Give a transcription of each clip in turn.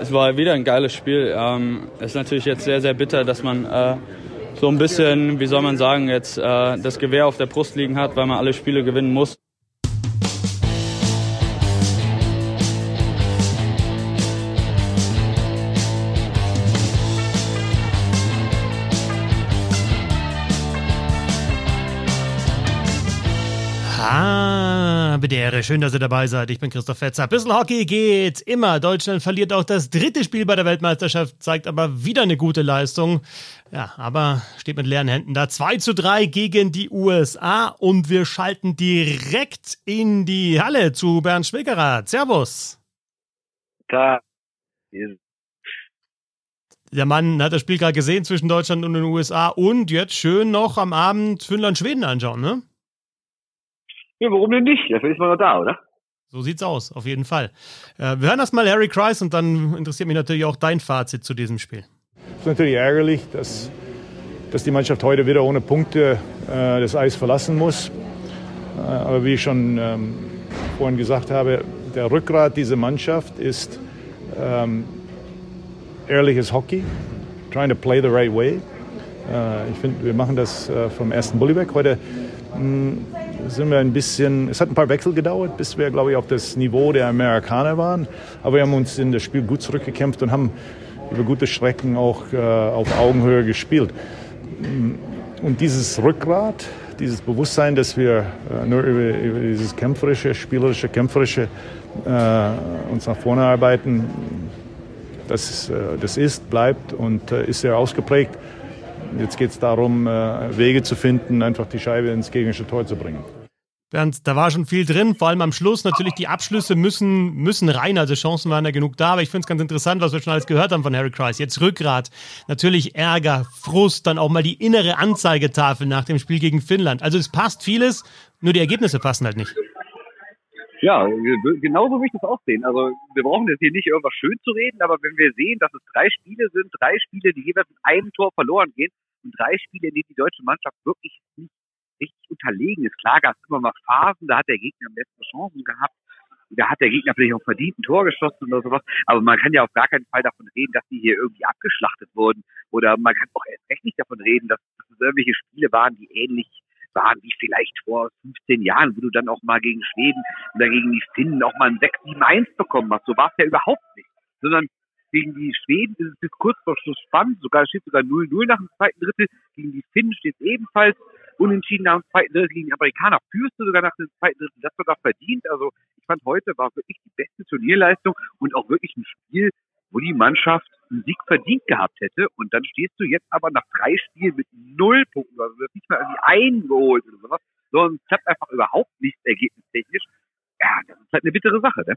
Es war wieder ein geiles Spiel. Ähm, ist natürlich jetzt sehr, sehr bitter, dass man äh, so ein bisschen, wie soll man sagen, jetzt äh, das Gewehr auf der Brust liegen hat, weil man alle Spiele gewinnen muss. Bedere, schön, dass ihr dabei seid. Ich bin Christoph Fetzer. Bissl Hockey geht immer. Deutschland verliert auch das dritte Spiel bei der Weltmeisterschaft, zeigt aber wieder eine gute Leistung. Ja, aber steht mit leeren Händen da. 2 zu 3 gegen die USA und wir schalten direkt in die Halle zu Bernd Schwickerer. Servus. Da der Mann hat das Spiel gerade gesehen zwischen Deutschland und den USA und jetzt schön noch am Abend Finnland-Schweden anschauen, ne? Ja, warum denn nicht? Dafür ist man doch da, oder? So sieht's aus, auf jeden Fall. Äh, wir hören erstmal Harry Kreis und dann interessiert mich natürlich auch dein Fazit zu diesem Spiel. Es ist natürlich ärgerlich, dass, dass die Mannschaft heute wieder ohne Punkte äh, das Eis verlassen muss. Äh, aber wie ich schon ähm, vorhin gesagt habe, der Rückgrat dieser Mannschaft ist ähm, ehrliches Hockey, trying to play the right way. Äh, ich finde, wir machen das äh, vom ersten Bulli weg. Heute mh, hm, sind wir ein bisschen, es hat ein paar Wechsel gedauert, bis wir, glaube ich, auf das Niveau der Amerikaner waren. Aber wir haben uns in das Spiel gut zurückgekämpft und haben über gute Strecken auch äh, auf Augenhöhe gespielt. Und dieses Rückgrat, dieses Bewusstsein, dass wir äh, nur über, über, dieses kämpferische, spielerische, kämpferische äh, uns nach vorne arbeiten, das, äh, das ist, bleibt und äh, ist sehr ausgeprägt. Jetzt geht es darum, äh, Wege zu finden, einfach die Scheibe ins gegnerische Tor zu bringen. Bernd, da war schon viel drin, vor allem am Schluss. Natürlich, die Abschlüsse müssen, müssen rein, also Chancen waren ja genug da. Aber ich finde es ganz interessant, was wir schon alles gehört haben von Harry Kreis. Jetzt Rückgrat, natürlich Ärger, Frust, dann auch mal die innere Anzeigetafel nach dem Spiel gegen Finnland. Also es passt vieles, nur die Ergebnisse passen halt nicht. Ja, genauso würde ich das auch sehen. Also wir brauchen jetzt hier nicht irgendwas schön zu reden, aber wenn wir sehen, dass es drei Spiele sind, drei Spiele, die jeweils mit einem Tor verloren gehen und drei Spiele, in denen die deutsche Mannschaft wirklich nicht richtig unterlegen ist. Klar gab es immer mal Phasen, da hat der Gegner am besten Chancen gehabt. Da hat der Gegner vielleicht auch verdient ein Tor geschossen oder sowas. Aber man kann ja auf gar keinen Fall davon reden, dass die hier irgendwie abgeschlachtet wurden. Oder man kann auch erst recht nicht davon reden, dass, es irgendwelche Spiele waren, die ähnlich waren wie vielleicht vor 15 Jahren, wo du dann auch mal gegen Schweden oder gegen die Finnen auch mal ein 6-7-1 bekommen hast. So war es ja überhaupt nicht. Sondern gegen die Schweden ist es bis kurz vor Schluss spannend. Sogar steht sogar 0-0 nach dem zweiten Drittel. Gegen die Finnen steht es ebenfalls unentschieden nach dem zweiten Drittel. Gegen die Amerikaner führst du sogar nach dem zweiten Drittel. Das sogar verdient. Also ich fand heute war wirklich die beste Turnierleistung und auch wirklich ein Spiel, wo die Mannschaft einen Sieg verdient gehabt hätte. Und dann stehst du jetzt aber nach drei Spielen mit null Punkten, also du wirst nicht mal irgendwie eingeholt oder sowas, sondern es klappt einfach überhaupt nichts ergebnistechnisch. Ja, das ist halt eine bittere Sache, ne?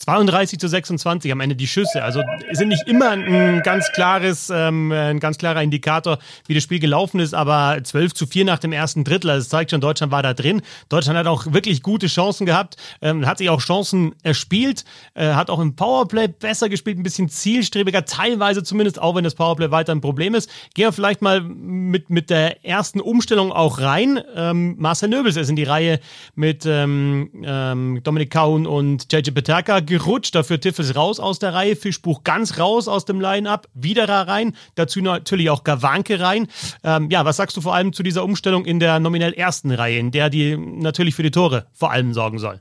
Ja. 32 zu 26 am Ende die Schüsse. Also sind nicht immer ein ganz klares, ähm, ein ganz klarer Indikator, wie das Spiel gelaufen ist, aber 12 zu 4 nach dem ersten Drittel. Also das zeigt schon, Deutschland war da drin. Deutschland hat auch wirklich gute Chancen gehabt, ähm, hat sich auch Chancen erspielt, äh, hat auch im Powerplay besser gespielt, ein bisschen zielstrebiger, teilweise zumindest, auch wenn das Powerplay weiter ein Problem ist. Gehen wir vielleicht mal mit, mit der ersten Umstellung auch rein. Ähm, Marcel Nöbels ist in die Reihe mit ähm, ähm, Dominik Kaun und JJ Peterka gerutscht. Dafür Tiffels raus aus der Reihe, Fischbuch ganz raus aus dem Line-Up, Widerer rein, dazu natürlich auch Gawanke rein. Ähm, ja, was sagst du vor allem zu dieser Umstellung in der nominell ersten Reihe, in der die natürlich für die Tore vor allem sorgen soll?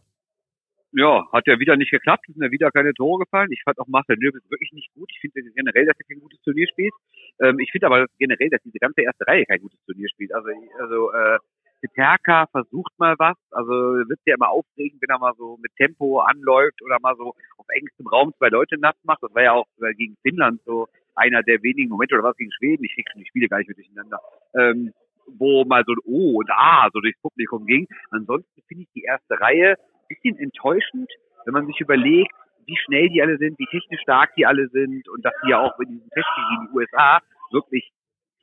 Ja, hat ja wieder nicht geklappt, sind ja wieder keine Tore gefallen. Ich fand auch Marcel Nöbel wirklich nicht gut. Ich finde generell, dass er kein gutes Turnier spielt. Ähm, ich finde aber generell, dass diese ganze erste Reihe kein gutes Turnier spielt. Also, also äh, Peterka versucht mal was. Also wird ja immer aufregen, wenn er mal so mit Tempo anläuft oder mal so auf engstem Raum zwei Leute nass macht. Das war ja auch äh, gegen Finnland so einer der wenigen Momente oder was gegen Schweden. Ich krieg schon die Spiele gar nicht mit durcheinander. Ähm, wo mal so ein O und A so durchs Publikum ging. Ansonsten finde ich die erste Reihe ein bisschen enttäuschend, wenn man sich überlegt, wie schnell die alle sind, wie technisch stark die alle sind und dass die ja auch in diesem Testspiel gegen die USA wirklich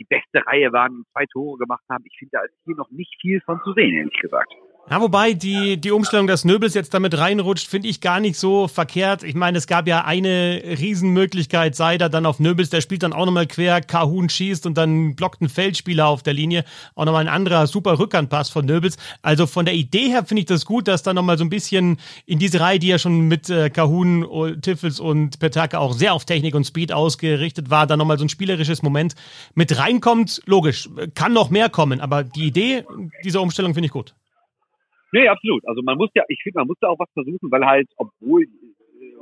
die beste Reihe waren, zwei Tore gemacht haben. Ich finde, da ist hier noch nicht viel von zu sehen, ehrlich gesagt. Ja, wobei die, die Umstellung, dass Nöbels jetzt damit reinrutscht, finde ich gar nicht so verkehrt. Ich meine, es gab ja eine Riesenmöglichkeit, Seider dann auf Nöbels, der spielt dann auch nochmal quer, Kahun schießt und dann blockt ein Feldspieler auf der Linie. Auch nochmal ein anderer super Rückhandpass von Nöbels. Also von der Idee her finde ich das gut, dass da nochmal so ein bisschen in diese Reihe, die ja schon mit äh, Kahun, Tiffels und Petake auch sehr auf Technik und Speed ausgerichtet war, da nochmal so ein spielerisches Moment mit reinkommt. Logisch, kann noch mehr kommen, aber die Idee dieser Umstellung finde ich gut. Nee, absolut. Also man muss ja, ich finde, man muss da auch was versuchen, weil halt, obwohl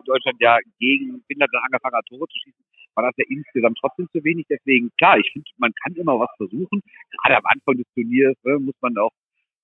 Deutschland ja gegen Finnland dann angefangen hat, Tore zu schießen, war das ja insgesamt trotzdem zu wenig. Deswegen, klar, ich finde, man kann immer was versuchen. Gerade am Anfang des Turniers ne, muss man auch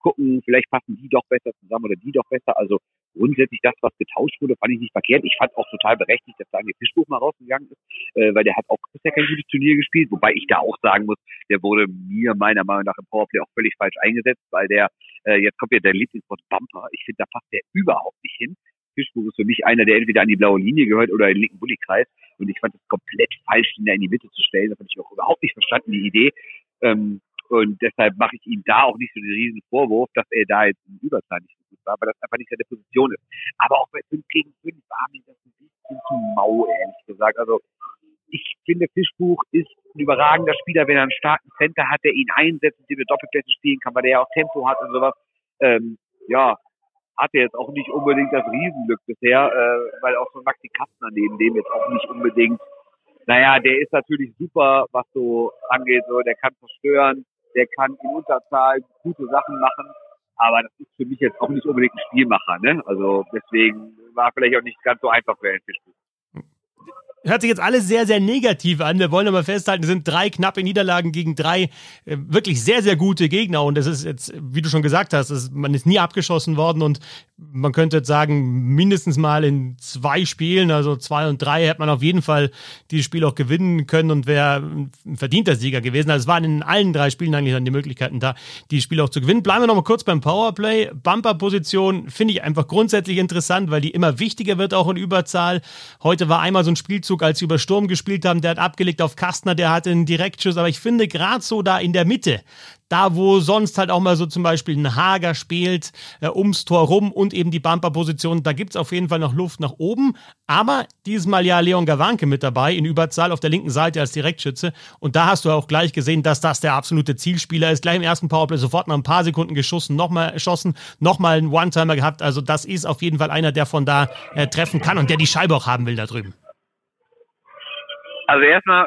gucken, vielleicht passen die doch besser zusammen oder die doch besser. Also grundsätzlich das, was getauscht wurde, fand ich nicht verkehrt. Ich fand auch total berechtigt, dass Daniel Fischbuch mal rausgegangen ist, äh, weil der hat auch bisher kein gutes Turnier gespielt, wobei ich da auch sagen muss, der wurde mir meiner Meinung nach im Powerplay auch völlig falsch eingesetzt, weil der, äh, jetzt kommt ja der Lieblingswort Bumper, ich finde, da passt der überhaupt nicht hin. Fischbuch ist für mich einer, der entweder an die blaue Linie gehört oder in den linken Bullykreis. Und ich fand es komplett falsch, ihn da in die Mitte zu stellen. Das habe ich auch überhaupt nicht verstanden, die Idee. Ähm, und deshalb mache ich ihm da auch nicht so den riesen Vorwurf, dass er da jetzt in Überzahl nicht so gut war, weil das einfach nicht seine Position ist. Aber auch bei 5 gegen 5 war mir das ein bisschen zu mau, ehrlich gesagt. Also finde, Fischbuch ist ein überragender Spieler, wenn er einen starken Center hat, der ihn einsetzt, mit dem er Doppelplätze spielen kann, weil der ja auch Tempo hat und sowas. Ähm, ja, hatte jetzt auch nicht unbedingt das Riesenglück bisher, äh, weil auch so ein Maxi Kastner neben dem jetzt auch nicht unbedingt, naja, der ist natürlich super, was so angeht, so, der kann zerstören, der kann in Unterzahl gute Sachen machen, aber das ist für mich jetzt auch nicht unbedingt ein Spielmacher, ne? Also deswegen war vielleicht auch nicht ganz so einfach für ein Fischbuch hört sich jetzt alles sehr, sehr negativ an. Wir wollen aber festhalten, es sind drei knappe Niederlagen gegen drei äh, wirklich sehr, sehr gute Gegner. Und das ist jetzt, wie du schon gesagt hast, ist, man ist nie abgeschossen worden und man könnte jetzt sagen, mindestens mal in zwei Spielen, also zwei und drei, hätte man auf jeden Fall dieses Spiel auch gewinnen können und wäre ein verdienter Sieger gewesen. Also es waren in allen drei Spielen eigentlich dann die Möglichkeiten da, die Spiele auch zu gewinnen. Bleiben wir noch mal kurz beim Powerplay. Bumper-Position finde ich einfach grundsätzlich interessant, weil die immer wichtiger wird, auch in Überzahl. Heute war einmal so ein Spielzug, als sie über Sturm gespielt haben, der hat abgelegt auf Kastner, der hatte einen Direktschuss, aber ich finde gerade so da in der Mitte, da wo sonst halt auch mal so zum Beispiel ein Hager spielt, äh, ums Tor rum und eben die Bumper-Position, da gibt es auf jeden Fall noch Luft nach oben. Aber dieses Mal ja Leon Gawanke mit dabei in Überzahl auf der linken Seite als Direktschütze. Und da hast du auch gleich gesehen, dass das der absolute Zielspieler ist. Gleich im ersten Powerplay sofort nach ein paar Sekunden geschossen, nochmal erschossen, nochmal einen One-Timer gehabt. Also das ist auf jeden Fall einer, der von da äh, treffen kann und der die Scheibe auch haben will da drüben. Also erstmal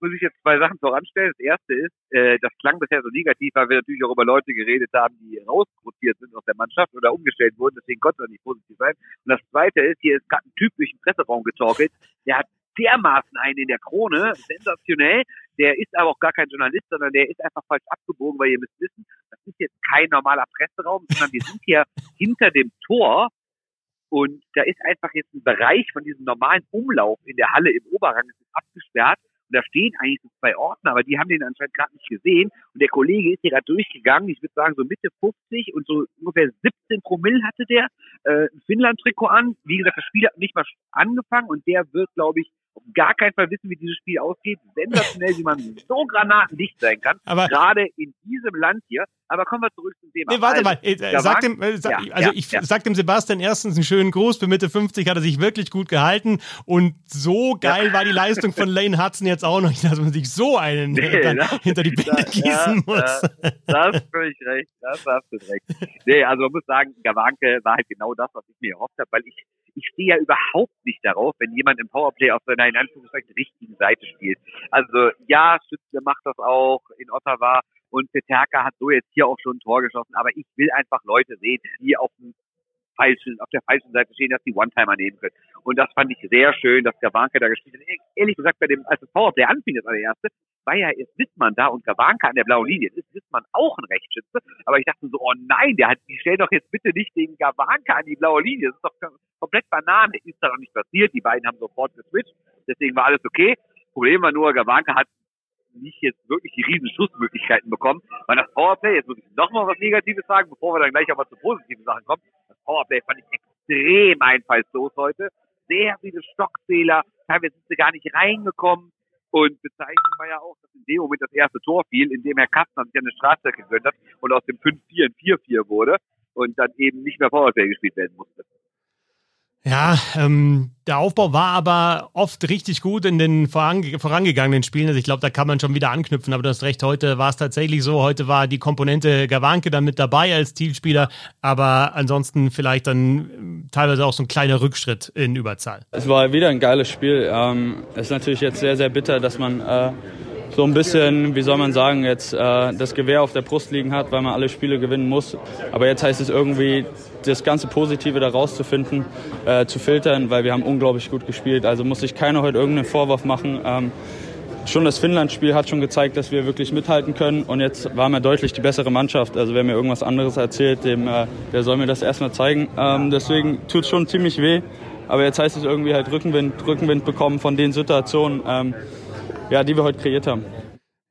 muss ich jetzt zwei Sachen voranstellen. Das erste ist, äh, das klang bisher so negativ, weil wir natürlich auch über Leute geredet haben, die rausrotiert sind aus der Mannschaft oder umgestellt wurden, deswegen konnte das nicht positiv sein. Und das zweite ist, hier ist gerade ein Typ Presseraum getorkelt, der hat dermaßen einen in der Krone, sensationell. Der ist aber auch gar kein Journalist, sondern der ist einfach falsch abgebogen, weil ihr müsst wissen, das ist jetzt kein normaler Presseraum, sondern wir sind hier hinter dem Tor und da ist einfach jetzt ein Bereich von diesem normalen Umlauf in der Halle im Oberrang, das ist abgesperrt und da stehen eigentlich so zwei Ordner, aber die haben den anscheinend gerade nicht gesehen. Und der Kollege ist hier gerade durchgegangen, ich würde sagen so Mitte 50 und so ungefähr 17 Promille hatte der, äh, ein Finnland-Trikot an. Wie gesagt, das Spiel hat nicht mal angefangen und der wird, glaube ich, auf gar keinen Fall wissen, wie dieses Spiel ausgeht. Sensationell, wie man so granatendicht sein kann. Aber gerade in diesem Land hier. Aber kommen wir zurück zum Thema. Nee, warte also, mal. Äh, sag dem, äh, sag, ja, also ja, ich ja. sag dem Sebastian erstens einen schönen Gruß. Für Mitte 50 hat er sich wirklich gut gehalten. Und so geil war die Leistung von Lane Hudson jetzt auch noch dass man sich so einen nee, das, hinter die Binde gießen muss. Das, das ist völlig recht. Das hast du recht. Nee, also man muss sagen, Gawanke war halt genau das, was ich mir erhofft habe, weil ich ich stehe ja überhaupt nicht darauf, wenn jemand im Powerplay auf seiner in Anführungszeichen richtigen Seite spielt. Also ja, Schützle macht das auch in Ottawa und Peterka hat so jetzt hier auch schon ein Tor geschossen, aber ich will einfach Leute sehen, die auf dem falschen, auf der falschen Seite stehen, dass die One-Timer nehmen können. Und das fand ich sehr schön, dass Gawanke da gespielt hat. Ehrlich gesagt, bei dem, als das Powerplay anfing, das allererste, war ja jetzt Wittmann da und Gawanke an der blauen Linie. Jetzt ist Wittmann auch ein Rechtsschütze. Aber ich dachte so, oh nein, der hat, die stellen doch jetzt bitte nicht den Gawanke an die blaue Linie. Das ist doch komplett Banane. Ist da noch nicht passiert. Die beiden haben sofort geswitcht. Deswegen war alles okay. Problem war nur, Gawanke hat nicht jetzt wirklich die riesen Schussmöglichkeiten bekommen. Weil das Powerplay, jetzt muss ich nochmal was Negatives sagen, bevor wir dann gleich aber zu positiven Sachen kommen. Das Powerplay fand ich extrem einfallslos heute. Sehr viele Stockfehler. Teilweise sind sie gar nicht reingekommen. Und bezeichnend war ja auch, dass in dem Moment das erste Tor fiel, in dem Herr Kastner sich eine Straße gegönnt hat und aus dem 5-4 ein 4-4 wurde. und dann eben nicht mehr VfL gespielt werden musste. Ja, ähm, der Aufbau war aber oft richtig gut in den vorange vorangegangenen Spielen. Also ich glaube, da kann man schon wieder anknüpfen. Aber du hast recht, heute war es tatsächlich so. Heute war die Komponente Gawanke dann mit dabei als Zielspieler. Aber ansonsten vielleicht dann teilweise auch so ein kleiner Rückschritt in Überzahl. Es war wieder ein geiles Spiel. Ähm, es ist natürlich jetzt sehr, sehr bitter, dass man äh, so ein bisschen, wie soll man sagen, jetzt äh, das Gewehr auf der Brust liegen hat, weil man alle Spiele gewinnen muss. Aber jetzt heißt es irgendwie, das ganze Positive da rauszufinden, äh, zu filtern, weil wir haben unglaublich gut gespielt. Also muss sich keiner heute irgendeinen Vorwurf machen. Ähm, schon das Finnland-Spiel hat schon gezeigt, dass wir wirklich mithalten können. Und jetzt waren wir deutlich die bessere Mannschaft. Also wer mir irgendwas anderes erzählt, dem, äh, der soll mir das erstmal zeigen. Ähm, deswegen tut es schon ziemlich weh. Aber jetzt heißt es irgendwie halt Rückenwind, Rückenwind bekommen von den Situationen. Ähm, ja, die wir heute kreiert haben.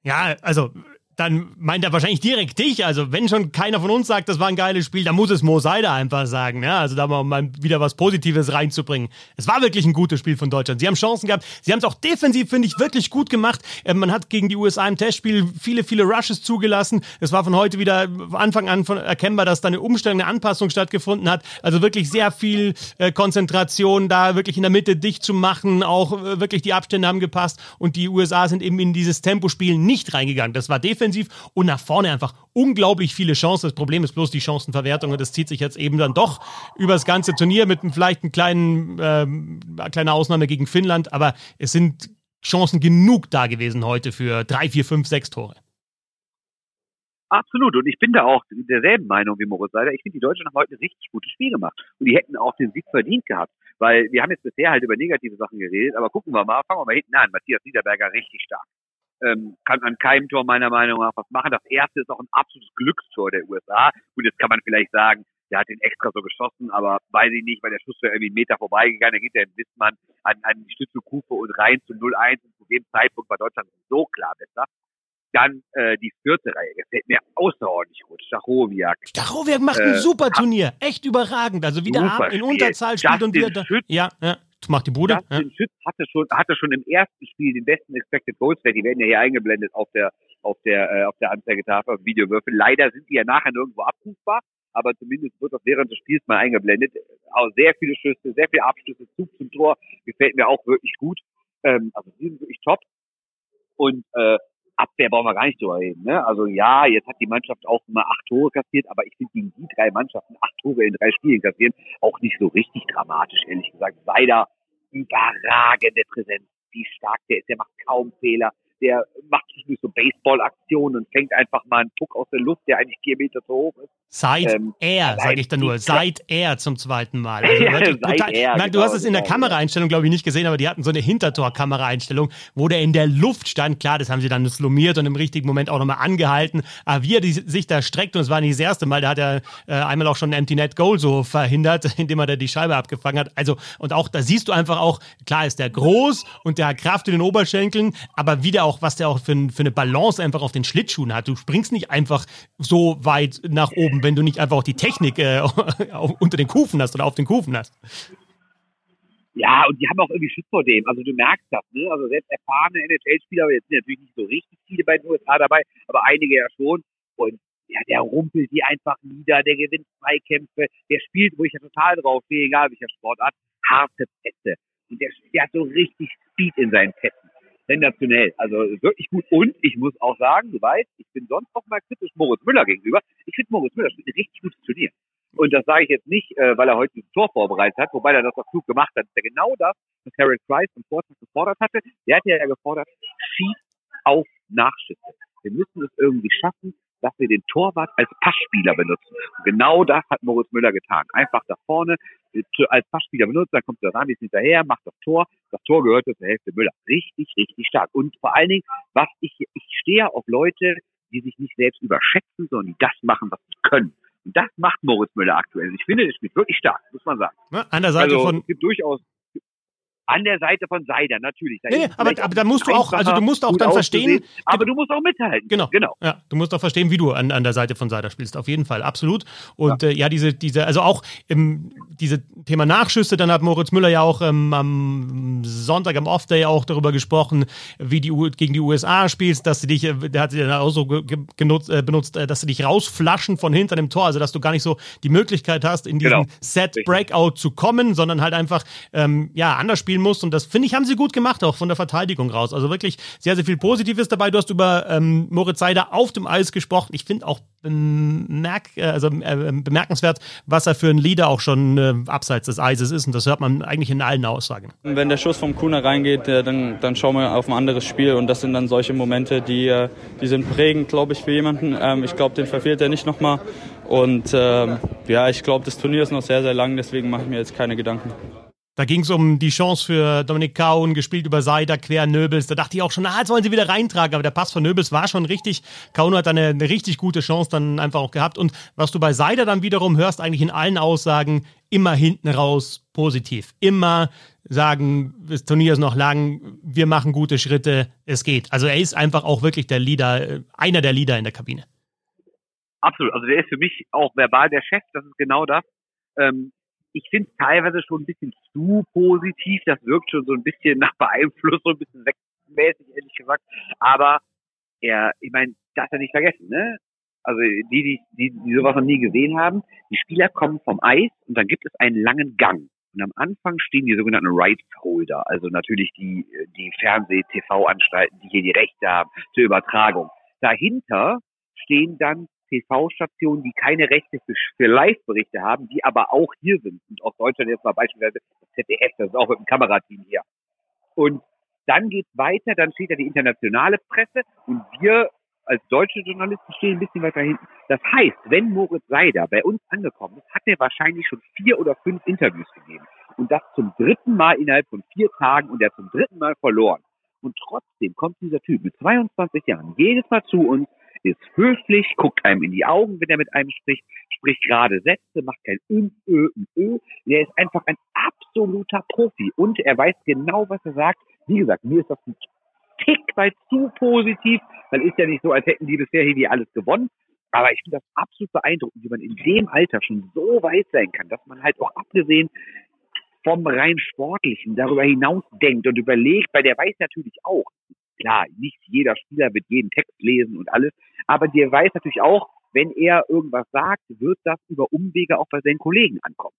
Ja, also dann meint er wahrscheinlich direkt dich. Also wenn schon keiner von uns sagt, das war ein geiles Spiel, dann muss es Mo Seider einfach sagen. Ja? Also da mal wieder was Positives reinzubringen. Es war wirklich ein gutes Spiel von Deutschland. Sie haben Chancen gehabt. Sie haben es auch defensiv, finde ich, wirklich gut gemacht. Ähm, man hat gegen die USA im Testspiel viele, viele Rushes zugelassen. Es war von heute wieder Anfang an von erkennbar, dass da eine Umstellung, eine Anpassung stattgefunden hat. Also wirklich sehr viel äh, Konzentration da wirklich in der Mitte dicht zu machen. Auch äh, wirklich die Abstände haben gepasst. Und die USA sind eben in dieses Tempospiel nicht reingegangen. Das war defensiv defensiv und nach vorne einfach unglaublich viele Chancen. Das Problem ist bloß die Chancenverwertung und das zieht sich jetzt eben dann doch über das ganze Turnier mit vielleicht einem kleinen, ähm, kleiner Ausnahme gegen Finnland, aber es sind Chancen genug da gewesen heute für drei, vier, fünf, sechs Tore. Absolut. Und ich bin da auch derselben Meinung wie Moritz Seider. Ich finde, die Deutschen haben heute ein richtig gutes Spiel gemacht. Und die hätten auch den Sieg verdient gehabt. Weil wir haben jetzt bisher halt über negative Sachen geredet. Aber gucken wir mal, fangen wir mal hinten an. Matthias Niederberger richtig stark ähm, kann an keinem Tor meiner Meinung nach was machen. Das erste ist auch ein absolutes Glückstor der USA. Gut, jetzt kann man vielleicht sagen, der hat den extra so geschossen, aber weiß ich nicht, weil der Schuss wäre irgendwie einen Meter vorbeigegangen. Da geht der in Wissmann an, an die Stützekufe und rein zu 0-1. Und zu dem Zeitpunkt war Deutschland so klar besser. Dann äh, die vierte Reihe gefällt mir außerordentlich gut. Stachowiak. Stachowiak macht ein äh, super Turnier. Echt überragend. Also wieder in Unterzahl spielt und wieder. Ja, ja macht die Bude. Ja. Schütz hatte schon, hatte schon im ersten Spiel den besten Expected Goals Wert. Die werden ja hier eingeblendet auf der, auf der, äh, auf der Anzeigetafel, auf Videowürfel. Leider sind die ja nachher nirgendwo abrufbar, aber zumindest wird das während des Spiels mal eingeblendet. Auch sehr viele Schüsse, sehr viele Abschlüsse, Zug zum Tor. Gefällt mir auch wirklich gut. Ähm, also die sind wirklich top. Und äh, Abwehr brauchen wir gar nicht drüber reden. Ne? Also ja, jetzt hat die Mannschaft auch mal acht Tore kassiert, aber ich finde gegen die drei Mannschaften acht Tore in drei Spielen kassieren auch nicht so richtig dramatisch, ehrlich gesagt. Seider, überragende Präsenz, wie stark der ist, der macht kaum Fehler der macht sich nicht so Baseball-Aktionen und fängt einfach mal einen Puck aus der Luft, der eigentlich vier Meter zu hoch ist. Seit ähm, er, sage ich dann nur, seit er zum zweiten Mal. Also, seit total, er, nein, genau, du hast es in der genau, Kameraeinstellung, glaube ich, nicht gesehen, aber die hatten so eine Hintertor-Kameraeinstellung, wo der in der Luft stand. Klar, das haben sie dann slumiert und im richtigen Moment auch nochmal angehalten. Aber wie er die, sich da streckt, und es war nicht das erste Mal, da hat er äh, einmal auch schon ein Empty Net Goal so verhindert, indem er da die Scheibe abgefangen hat. Also, und auch, da siehst du einfach auch, klar ist der groß und der hat Kraft in den Oberschenkeln, aber wie der auch, was der auch für, für eine Balance einfach auf den Schlittschuhen hat. Du springst nicht einfach so weit nach oben, wenn du nicht einfach auch die Technik äh, unter den Kufen hast oder auf den Kufen hast. Ja, und die haben auch irgendwie Schiss vor dem. Also du merkst das, ne? Also selbst erfahrene NHL-Spieler, jetzt sind natürlich nicht so richtig viele bei den USA dabei, aber einige ja schon. Und ja, der rumpelt die einfach nieder, der gewinnt Zweikämpfe, der spielt, wo ich ja total drauf stehe, egal welcher Sportart, harte Pässe. Und der, der hat so richtig Speed in seinen Pässen sensationell. Also wirklich gut. Und ich muss auch sagen, du weißt, ich bin sonst auch mal kritisch Moritz Müller gegenüber. Ich finde Moritz Müller spielt ein richtig gutes Turnier. Und das sage ich jetzt nicht, äh, weil er heute ein Tor vorbereitet hat, wobei er das auch klug gemacht hat. Das ist ja genau das, was Harold Price von Forza gefordert hatte. Der hat ja gefordert, schieß auf Nachschüsse. Wir müssen es irgendwie schaffen, dass wir den Torwart als Passspieler benutzen. Und genau das hat Moritz Müller getan. Einfach da vorne äh, als Passspieler benutzt, dann kommt der Ramis hinterher, macht das Tor. Das Tor gehört zur Hälfte Müller. Richtig, richtig stark. Und vor allen Dingen, was ich, ich stehe auf Leute, die sich nicht selbst überschätzen, sondern die das machen, was sie können. Und das macht Moritz Müller aktuell. Ich finde, das spielt wirklich stark, muss man sagen. Na, an der Seite also, von. Es gibt durchaus, An der Seite von Seider, natürlich. Da nee, aber, aber da musst du auch, also du musst auch dann verstehen. Aber du musst auch mithalten. Genau. genau. Ja, du musst auch verstehen, wie du an, an der Seite von Seider spielst. Auf jeden Fall, absolut. Und ja, äh, ja diese, diese, also auch im, diese Thema Nachschüsse, dann hat Moritz Müller ja auch ähm, am Sonntag, am Off-Day auch darüber gesprochen, wie die gegen die USA spielst, dass sie dich, äh, der hat sie dann auch so genutzt, äh, benutzt, äh, dass sie dich rausflaschen von hinter dem Tor, also dass du gar nicht so die Möglichkeit hast, in diesen genau. Set-Breakout zu kommen, sondern halt einfach ähm, ja anders spielen spielen musst. Und das finde ich, haben sie gut gemacht, auch von der Verteidigung raus. Also wirklich sehr, sehr viel Positives dabei. Du hast über ähm, Moritz Seider auf dem Eis gesprochen. Ich finde auch bemerk, äh, also, äh, bemerkenswert, was er für ein Leader auch schon äh, abseits des Eises ist. Und das hört man eigentlich in allen Aussagen. Wenn der Schuss vom Kuna reingeht, äh, dann, dann schauen wir auf ein anderes Spiel. Und das sind dann solche Momente, die, äh, die sind prägend, glaube ich, für jemanden. Ähm, ich glaube, den verfehlt er nicht nochmal. Und ähm, ja, ich glaube, das Turnier ist noch sehr, sehr lang, deswegen mache ich mir jetzt keine Gedanken. Da ging es um die Chance für Dominik Kaun, gespielt über Seider, quer Nöbels. Da dachte ich auch schon, ah, jetzt wollen sie wieder reintragen. Aber der Pass von Nöbels war schon richtig. Kaun hat eine, eine richtig gute Chance dann einfach auch gehabt. Und was du bei Seider dann wiederum hörst, eigentlich in allen Aussagen, immer hinten raus positiv. Immer sagen, das Turnier ist noch lang, wir machen gute Schritte, es geht. Also er ist einfach auch wirklich der Leader, einer der Leader in der Kabine. Absolut. Also der ist für mich auch verbal der Chef, das ist genau das. Ähm, ich finde es teilweise schon ein bisschen zu positiv. Das wirkt schon so ein bisschen nach Beeinflussung, ein bisschen wegmäßig, ehrlich gesagt. Aber er, ich meine, das er nicht vergessen, ne? Also die, die, die, die sowas noch nie gesehen haben, die Spieler kommen vom Eis und dann gibt es einen langen Gang. Und am Anfang stehen die sogenannten Rights Holder, also natürlich die, die Fernseh-TV-Anstalten, die hier die Rechte haben zur Übertragung. Dahinter stehen dann TV-Stationen, die keine Rechte für, Live-Berichte haben, die aber auch hier sind. Und aus Deutschland jetzt mal beispielsweise das ZDF, das ist auch mit dem Kamerateam hier. Und dann geht's weiter, dann steht da die internationale Presse und wir als deutsche Journalisten stehen ein bisschen weiter hinten. Das heißt, wenn Moritz Seider bei uns angekommen ist, hat er wahrscheinlich schon vier oder fünf Interviews gegeben. Und das zum dritten Mal innerhalb von vier Tagen und er zum dritten Mal verloren. Und trotzdem kommt dieser Typ mit 22 Jahren jedes Mal zu uns, ist höflich, guckt einem in die Augen, wenn er mit einem spricht, spricht gerade Sätze, macht kein Ö, Ö, Ö. Er ist einfach ein absoluter Profi und er weiß genau, was er sagt. Wie gesagt, mir ist das ein Tick weit zu positiv, weil ist ja nicht so, als hätten die bisher hier alles gewonnen. Aber ich finde das absolut beeindruckend, wie man in dem Alter schon so weit sein kann, dass man halt auch abgesehen vom rein Sportlichen darüber hinaus denkt und überlegt, weil der weiß natürlich auch, klar, nicht jeder Spieler wird jeden Text lesen und alles, aber der weiß natürlich auch, wenn er irgendwas sagt, wird das über Umwege auch bei seinen Kollegen ankommen.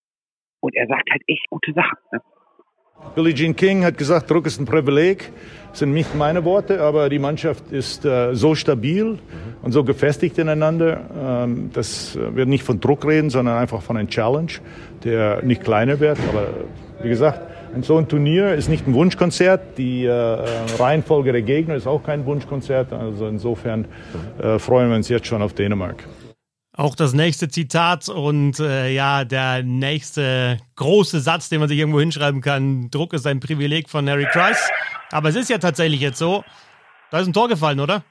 Und er sagt halt echt gute Sachen. Ne? Billie Jean King hat gesagt, Druck ist ein Privileg. Das sind nicht meine Worte, aber die Mannschaft ist äh, so stabil und so gefestigt ineinander, ähm, dass wir nicht von Druck reden, sondern einfach von einem Challenge, der nicht kleiner wird. Aber wie gesagt, ein so ein Turnier ist nicht ein Wunschkonzert. Die äh, Reihenfolge der Gegner ist auch kein Wunschkonzert. Also insofern äh, freuen wir uns jetzt schon auf Dänemark. Auch das nächste Zitat und äh, ja, der nächste große Satz, den man sich irgendwo hinschreiben kann. Druck ist ein Privileg von Harry Price. Aber es ist ja tatsächlich jetzt so. Da ist ein Tor gefallen, oder?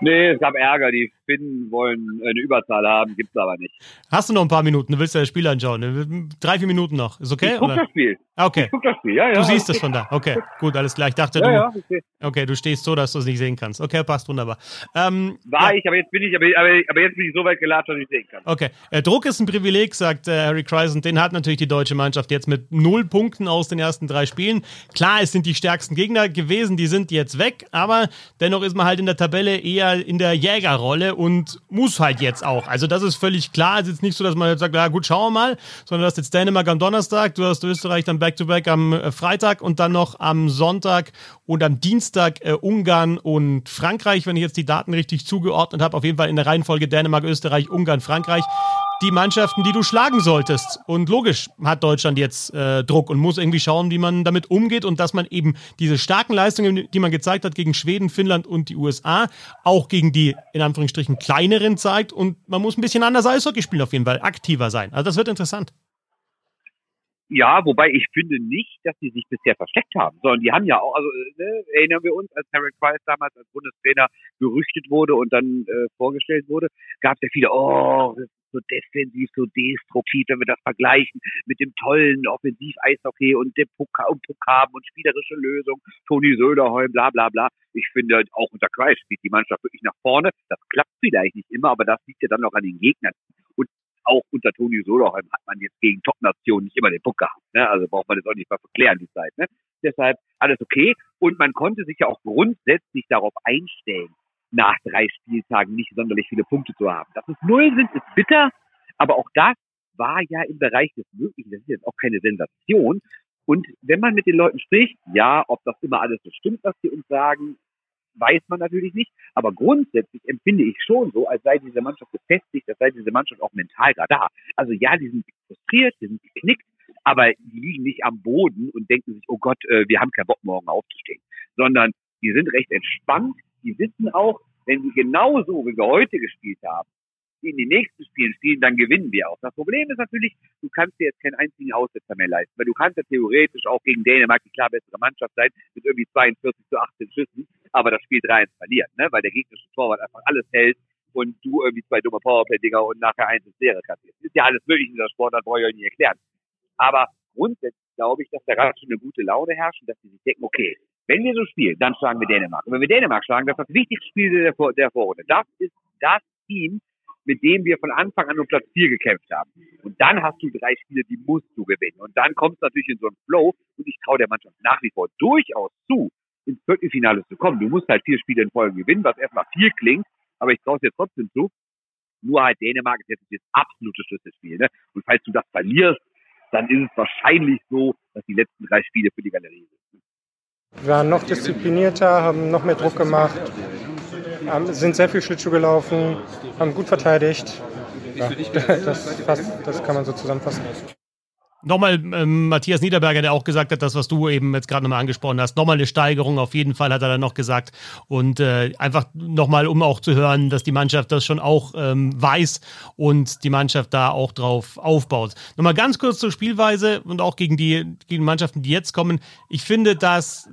Nee, es gab Ärger. Die Finnen wollen eine Überzahl haben, gibt's aber nicht. Hast du noch ein paar Minuten? Du willst ja das Spiel anschauen. Drei, vier Minuten noch. Ist okay? Ich guck oder? das Spiel. Ah, okay. Ich guck das Spiel, ja, ja. Du siehst es von da. Okay, gut, alles klar. Ich dachte, ja, du, ja, okay. okay, du stehst so, dass du es nicht sehen kannst. Okay, passt wunderbar. Ähm, War ja. ich, aber jetzt bin ich, aber, aber, jetzt bin ich so weit gelatscht, dass ich sehen kann. Okay. Äh, Druck ist ein Privileg, sagt äh, Harry Kreisen. Den hat natürlich die deutsche Mannschaft jetzt mit null Punkten aus den ersten drei Spielen. Klar, es sind die stärksten Gegner gewesen, die sind jetzt weg, aber dennoch ist man halt in der Tabelle eher in der Jägerrolle und muss halt jetzt auch. Also das ist völlig klar. Es ist jetzt nicht so, dass man jetzt sagt, na gut, schauen wir mal, sondern du hast jetzt Dänemark am Donnerstag, du hast Österreich dann back-to-back -back am äh, Freitag und dann noch am Sonntag und am Dienstag äh, Ungarn und Frankreich, wenn ich jetzt die Daten richtig zugeordnet habe. Auf jeden Fall in der Reihenfolge Dänemark, Österreich, Ungarn, Frankreich. Die Mannschaften, die du schlagen solltest. Und logisch hat Deutschland jetzt äh, Druck und muss irgendwie schauen, wie man damit umgeht und dass man eben diese starken Leistungen, die man gezeigt hat gegen Schweden, Finnland und die USA, auch gegen die in Anführungsstrichen kleineren zeigt. Und man muss ein bisschen anders Eishockey spielen auf jeden Fall, aktiver sein. Also das wird interessant. Ja, wobei ich finde nicht, dass sie sich bisher versteckt haben, sondern die haben ja auch, also ne, erinnern wir uns, als Harry Price damals als Bundestrainer gerüchtet wurde und dann äh, vorgestellt wurde, gab es ja viele, oh, so defensiv, so destruktiv, wenn wir das vergleichen mit dem tollen Offensiv-Eishockey und dem Pokal und Pokal und spielerische Lösung, Toni Söderholm, bla bla bla. Ich finde, auch unter Kreis spielt die Mannschaft wirklich nach vorne. Das klappt vielleicht nicht immer, aber das liegt ja dann auch an den Gegnern. Und auch unter Toni Söderholm hat man jetzt gegen Top-Nationen nicht immer den Puck gehabt. Ne? Also braucht man das auch nicht mal verklären, die Zeit. Ne? Deshalb alles okay. Und man konnte sich ja auch grundsätzlich darauf einstellen, nach drei Spieltagen nicht sonderlich viele Punkte zu haben. Dass es null sind, ist bitter, aber auch das war ja im Bereich des Möglichen. Das ist jetzt auch keine Sensation. Und wenn man mit den Leuten spricht, ja, ob das immer alles so stimmt, was sie uns sagen, weiß man natürlich nicht. Aber grundsätzlich empfinde ich schon so, als sei diese Mannschaft gefestigt, als sei diese Mannschaft auch mental gerade da. Also ja, die sind frustriert, die sind geknickt, aber die liegen nicht am Boden und denken sich, oh Gott, äh, wir haben keinen Bock, morgen aufzustehen. Sondern die sind recht entspannt, die wissen auch, wenn sie genauso, wie wir heute gespielt haben, in die nächsten Spielen spielen, dann gewinnen wir auch. Das Problem ist natürlich, du kannst dir jetzt keinen einzigen Aussetzer mehr leisten, weil du kannst ja theoretisch auch gegen Dänemark die klar bessere Mannschaft sein, mit irgendwie 42 zu 18 Schüssen, aber das Spiel 3-1 verlieren, ne? weil der gegnerische Torwart einfach alles hält und du irgendwie zwei dumme Powerplay-Dinger und nachher eins ins Leere kassierst. Ist ja alles möglich in dieser Sport, das brauche ich euch nicht erklären. Aber grundsätzlich glaube ich, dass da gerade schon eine gute Laune herrscht und dass sie sich denken, okay, wenn wir so spielen, dann schlagen wir Dänemark. Und wenn wir Dänemark schlagen, das ist das wichtigste Spiel der, Vor der Vorrunde. Das ist das Team, mit dem wir von Anfang an um Platz 4 gekämpft haben. Und dann hast du drei Spiele, die musst du gewinnen. Und dann kommst du natürlich in so einen Flow. Und ich traue der Mannschaft nach wie vor durchaus zu, ins Viertelfinale zu kommen. Du musst halt vier Spiele in Folge gewinnen, was erstmal viel klingt. Aber ich traue es dir trotzdem zu. Nur halt Dänemark ist jetzt das absolute Schlüsselspiel. Ne? Und falls du das verlierst, dann ist es wahrscheinlich so, dass die letzten drei Spiele für die Galerie sind. Wir waren noch disziplinierter, haben noch mehr Druck gemacht, sind sehr viel Schlittschuh gelaufen, haben gut verteidigt. Ja, das, fast, das kann man so zusammenfassen. Nochmal ähm, Matthias Niederberger, der auch gesagt hat, das, was du eben jetzt gerade nochmal angesprochen hast, nochmal eine Steigerung, auf jeden Fall hat er dann noch gesagt. Und äh, einfach nochmal, um auch zu hören, dass die Mannschaft das schon auch ähm, weiß und die Mannschaft da auch drauf aufbaut. Nochmal ganz kurz zur Spielweise und auch gegen die, gegen Mannschaften, die jetzt kommen. Ich finde, dass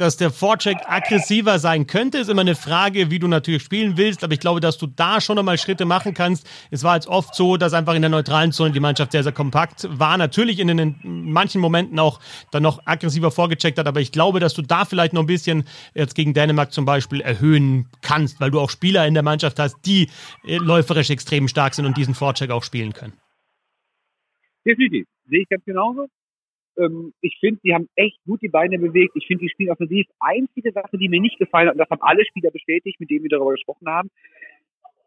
dass der Vorcheck aggressiver sein könnte, ist immer eine Frage, wie du natürlich spielen willst. Aber ich glaube, dass du da schon nochmal Schritte machen kannst. Es war jetzt oft so, dass einfach in der neutralen Zone die Mannschaft sehr, sehr kompakt war. Natürlich in den in manchen Momenten auch dann noch aggressiver vorgecheckt hat. Aber ich glaube, dass du da vielleicht noch ein bisschen jetzt gegen Dänemark zum Beispiel erhöhen kannst, weil du auch Spieler in der Mannschaft hast, die äh, läuferisch extrem stark sind und diesen Vorcheck auch spielen können. Definitiv. Sehe ich ganz genauso. Ähm, ich finde, sie haben echt gut die Beine bewegt. Ich finde, die spielen offensiv. Einzige Sache, die mir nicht gefallen hat, und das haben alle Spieler bestätigt, mit denen wir darüber gesprochen haben,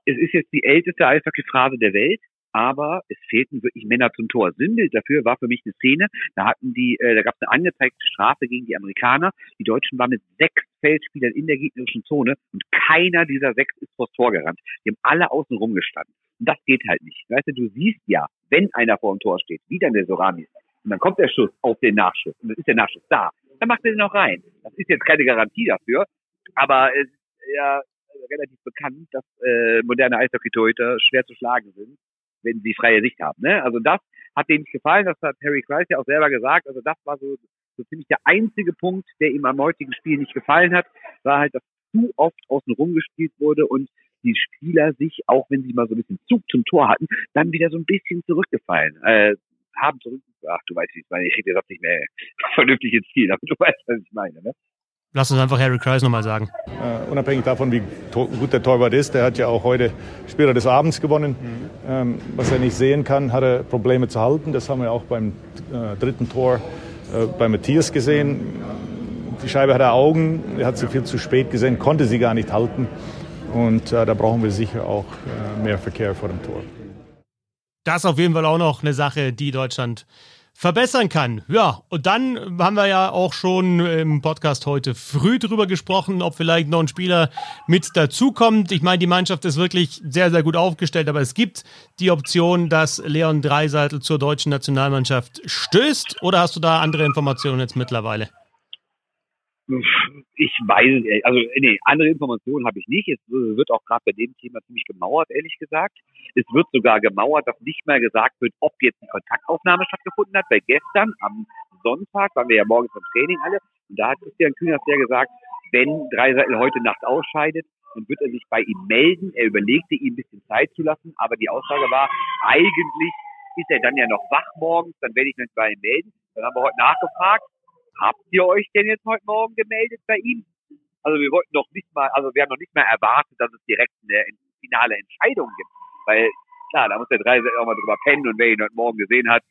es ist jetzt die älteste Eishockey-Phrase der Welt, aber es fehlten wirklich Männer zum Tor. Sinnbild dafür war für mich eine Szene, da hatten die, äh, da gab es eine angezeigte Strafe gegen die Amerikaner. Die Deutschen waren mit sechs Feldspielern in der gegnerischen Zone und keiner dieser sechs ist vors Tor gerannt. Die haben alle außen rumgestanden. Und das geht halt nicht. Weißt du, du siehst ja, wenn einer vor dem Tor steht, wie dann der Soramis, und dann kommt der Schuss auf den Nachschuss und dann ist der Nachschuss da. Dann macht er den auch rein. Das ist jetzt keine Garantie dafür, aber es ist ja relativ bekannt, dass äh, moderne Eishockey-Torhüter schwer zu schlagen sind, wenn sie freie Sicht haben. Ne? Also das hat denen nicht gefallen, das hat Harry Kreis ja auch selber gesagt. Also das war so, so ziemlich der einzige Punkt, der ihm am heutigen Spiel nicht gefallen hat, war halt, dass zu oft außen rum gespielt wurde und die Spieler sich, auch wenn sie mal so ein bisschen Zug zum Tor hatten, dann wieder so ein bisschen zurückgefallen. Äh, haben zurück. Ach, du weißt, wie ich meine. Ich rede jetzt nicht mehr vernünftig ins Ziel, aber du weißt, was ich meine. Ne? Lass uns einfach Harry Kreis nochmal sagen. Uh, unabhängig davon, wie gut der Torwart ist, der hat ja auch heute Spieler des Abends gewonnen. Mhm. Ähm, was er nicht sehen kann, hat er Probleme zu halten. Das haben wir auch beim äh, dritten Tor äh, bei Matthias gesehen. Die Scheibe hat er Augen, er hat sie viel zu spät gesehen, konnte sie gar nicht halten. Und äh, da brauchen wir sicher auch äh, mehr Verkehr vor dem Tor. Das ist auf jeden Fall auch noch eine Sache, die Deutschland verbessern kann. Ja, und dann haben wir ja auch schon im Podcast heute früh drüber gesprochen, ob vielleicht noch ein Spieler mit dazukommt. Ich meine, die Mannschaft ist wirklich sehr, sehr gut aufgestellt, aber es gibt die Option, dass Leon Dreiseitel zur deutschen Nationalmannschaft stößt. Oder hast du da andere Informationen jetzt mittlerweile? Ich weiß, also nee, andere Informationen habe ich nicht. Es wird auch gerade bei dem Thema ziemlich gemauert, ehrlich gesagt. Es wird sogar gemauert, dass nicht mehr gesagt wird, ob jetzt eine Kontaktaufnahme stattgefunden hat, weil gestern am Sonntag waren wir ja morgens im Training alle und da hat Christian Kühners ja gesagt, wenn Dreiseitel heute Nacht ausscheidet, dann wird er sich bei ihm melden. Er überlegte, ihm ein bisschen Zeit zu lassen, aber die Aussage war, eigentlich ist er dann ja noch wach morgens, dann werde ich mich bei ihm melden. Dann haben wir heute nachgefragt, habt ihr euch denn jetzt heute Morgen gemeldet bei ihm? Also wir wollten noch nicht mal, also wir haben noch nicht mal erwartet, dass es direkt eine finale Entscheidung gibt. Weil, klar, da muss der drei auch mal drüber pennen und wer ihn heute Morgen gesehen hat,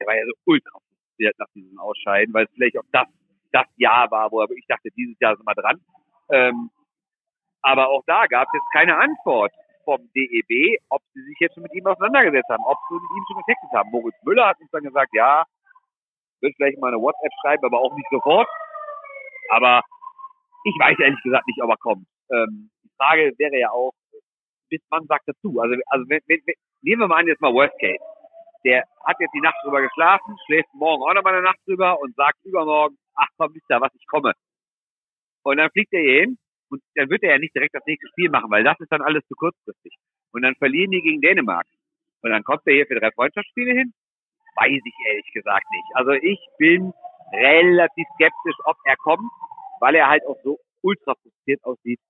der war ja so ultra frustriert nach diesem Ausscheiden, weil es vielleicht auch das, das Jahr war, wo ich dachte, dieses Jahr sind wir dran. Ähm, aber auch da gab es jetzt keine Antwort vom DEB, ob sie sich jetzt schon mit ihm auseinandergesetzt haben, ob sie mit ihm schon getextet haben. Moritz Müller hat uns dann gesagt, ja, wird vielleicht mal eine WhatsApp schreiben, aber auch nicht sofort. Aber ich weiß ehrlich gesagt nicht, ob er kommt. Ähm, die Frage wäre ja auch, bis wann sagt dazu? Also, also wenn, wenn, nehmen wir mal an, jetzt mal Worst Case. Der hat jetzt die Nacht drüber geschlafen, schläft morgen auch noch mal eine Nacht drüber und sagt übermorgen, ach komm, wisst ihr was, ich komme. Und dann fliegt er hier hin und dann wird er ja nicht direkt das nächste Spiel machen, weil das ist dann alles zu kurzfristig. Und dann verlieren die gegen Dänemark. Und dann kommt er hier für drei Freundschaftsspiele hin? Weiß ich ehrlich gesagt nicht. Also ich bin relativ skeptisch, ob er kommt weil er halt auch so ultra frustriert aussieht.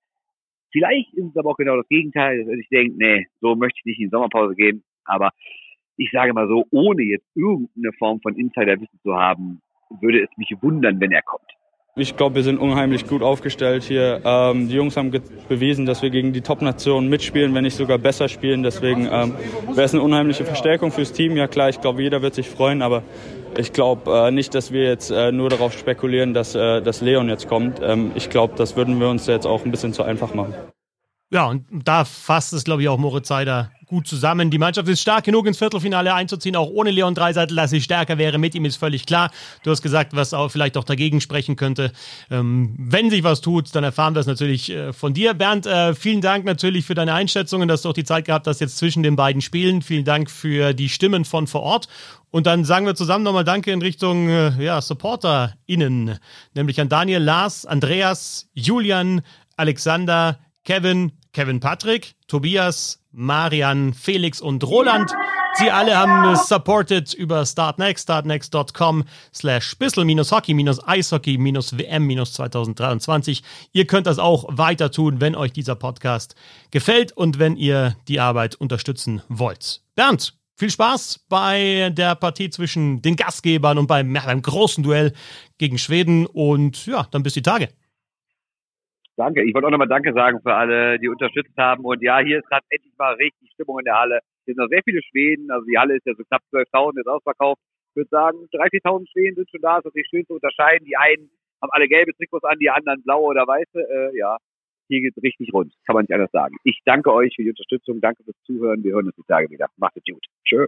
Vielleicht ist es aber auch genau das Gegenteil, dass ich denke, nee, so möchte ich nicht in die Sommerpause gehen. Aber ich sage mal so, ohne jetzt irgendeine Form von Insiderwissen zu haben, würde es mich wundern, wenn er kommt. Ich glaube, wir sind unheimlich gut aufgestellt hier. Ähm, die Jungs haben bewiesen, dass wir gegen die Top-Nationen mitspielen, wenn nicht sogar besser spielen. Deswegen ähm, wäre es eine unheimliche Verstärkung fürs Team. Ja klar, ich glaube, jeder wird sich freuen, aber ich glaube äh, nicht, dass wir jetzt äh, nur darauf spekulieren, dass, äh, dass Leon jetzt kommt. Ähm, ich glaube, das würden wir uns jetzt auch ein bisschen zu einfach machen. Ja, und da fasst es, glaube ich, auch Moritz Seider gut zusammen. Die Mannschaft ist stark genug, ins Viertelfinale einzuziehen, auch ohne Leon Dreiseitel, dass sie stärker wäre. Mit ihm ist völlig klar. Du hast gesagt, was auch vielleicht auch dagegen sprechen könnte. Ähm, wenn sich was tut, dann erfahren wir es natürlich äh, von dir. Bernd, äh, vielen Dank natürlich für deine Einschätzungen, dass du auch die Zeit gehabt hast, jetzt zwischen den beiden Spielen. Vielen Dank für die Stimmen von vor Ort. Und dann sagen wir zusammen nochmal Danke in Richtung äh, ja, SupporterInnen, nämlich an Daniel, Lars, Andreas, Julian, Alexander, Kevin, Kevin Patrick, Tobias, Marian, Felix und Roland. Sie alle haben supported über Startnext, startnext.com slash bissel-hockey-eishockey-wm-2023. Ihr könnt das auch weiter tun, wenn euch dieser Podcast gefällt und wenn ihr die Arbeit unterstützen wollt. Bernd, viel Spaß bei der Partie zwischen den Gastgebern und beim, ja, beim großen Duell gegen Schweden und ja, dann bis die Tage. Danke. Ich wollte auch nochmal Danke sagen für alle, die unterstützt haben. Und ja, hier ist gerade endlich mal richtig Stimmung in der Halle. Hier sind noch sehr viele Schweden. Also die Halle ist ja so knapp 12.000 jetzt ausverkauft. Ich würde sagen, 3.000, 4.000 Schweden sind schon da. Das ist natürlich schön zu unterscheiden. Die einen haben alle gelbe Trikots an, die anderen blaue oder weiße. Äh, ja, hier geht's richtig rund. Kann man nicht anders sagen. Ich danke euch für die Unterstützung. Danke fürs Zuhören. Wir hören uns die Tage wieder. Macht es gut. Tschö.